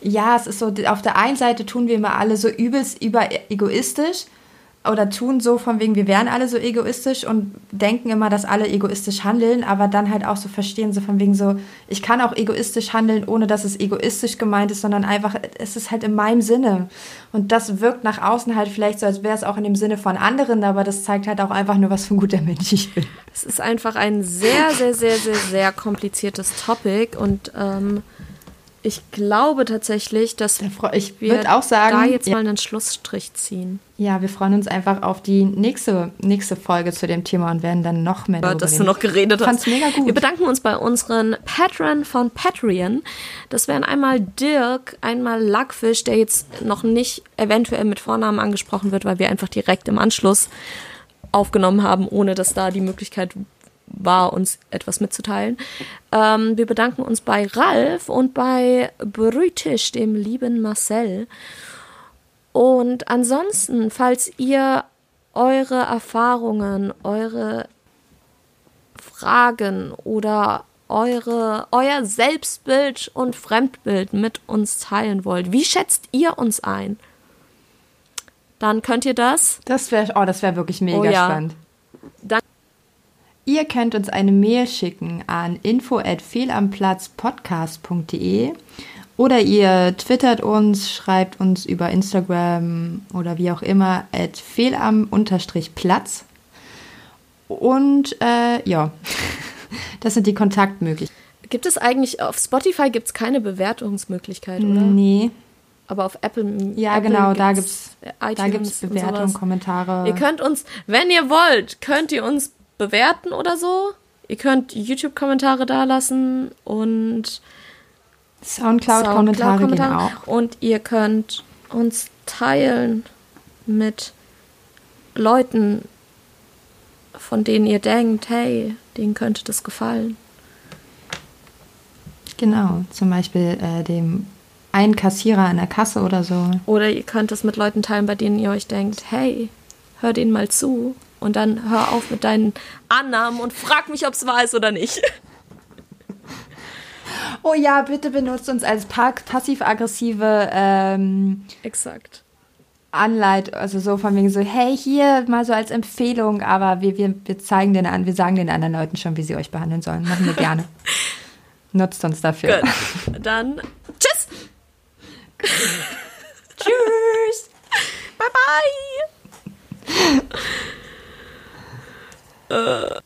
Ja, es ist so, auf der einen Seite tun wir immer alle so übelst über egoistisch oder tun so von wegen, wir wären alle so egoistisch und denken immer, dass alle egoistisch handeln, aber dann halt auch so verstehen, so von wegen so, ich kann auch egoistisch handeln, ohne dass es egoistisch gemeint ist, sondern einfach, es ist halt in meinem Sinne. Und das wirkt nach außen halt vielleicht so, als wäre es auch in dem Sinne von anderen, aber das zeigt halt auch einfach nur, was für ein guter Mensch ich bin. es ist einfach ein sehr sehr sehr sehr sehr kompliziertes Topic und ähm, ich glaube tatsächlich dass ich wir auch sagen, da jetzt ja. mal einen Schlussstrich ziehen Ja, wir freuen uns einfach auf die nächste, nächste Folge zu dem Thema und werden dann noch mehr darüber dass du noch geredet hast. Fand's mega gut. Wir bedanken uns bei unseren Patron von Patreon. Das wären einmal Dirk, einmal Lackfisch, der jetzt noch nicht eventuell mit Vornamen angesprochen wird, weil wir einfach direkt im Anschluss aufgenommen haben, ohne dass da die Möglichkeit war, uns etwas mitzuteilen. Ähm, wir bedanken uns bei Ralf und bei Brütisch, dem lieben Marcel. Und ansonsten, falls ihr eure Erfahrungen, eure Fragen oder eure, euer Selbstbild und Fremdbild mit uns teilen wollt, wie schätzt ihr uns ein? Dann könnt ihr das. Das wäre oh, das wirklich mega Oh ja. spannend. Dann Ihr könnt uns eine Mail schicken an info@fehlamplatzpodcast.de oder ihr twittert uns, schreibt uns über Instagram oder wie auch immer at fehlam-platz. Und äh, ja, das sind die Kontaktmöglichkeiten. gibt es eigentlich auf Spotify gibt es keine Bewertungsmöglichkeit, oder? Nee, Aber auf Apple. ja Apple genau, da gibt's, gibt's, äh, da gibt's Bewertungen. Kommentare. Ihr könnt uns, wenn ihr wollt, könnt ihr uns bewerten oder so. Ihr könnt YouTube-Kommentare dalassen und Soundcloud-Kommentare Soundcloud-Kommentare. auch. Und ihr könnt uns teilen mit Leuten, von denen ihr denkt, hey, denen könnte das gefallen. Genau, zum Beispiel äh, dem einen Kassierer an der Kasse oder so. Oder ihr könnt es mit Leuten teilen, bei denen ihr euch denkt, hey, hör denen mal zu. Und dann hör auf mit deinen Annahmen und frag mich, ob es wahr ist oder nicht. Oh ja, bitte benutzt uns als pa passiv-aggressive ähm, Exakt. Anleit, also so von wegen so, hey, hier mal so als Empfehlung, aber wir, wir, wir zeigen den an, wir sagen den anderen Leuten schon, wie sie euch behandeln sollen. Machen wir gerne. Nutzt uns dafür. Gut. Dann tschüss. Tschüss! Bye bye. 呃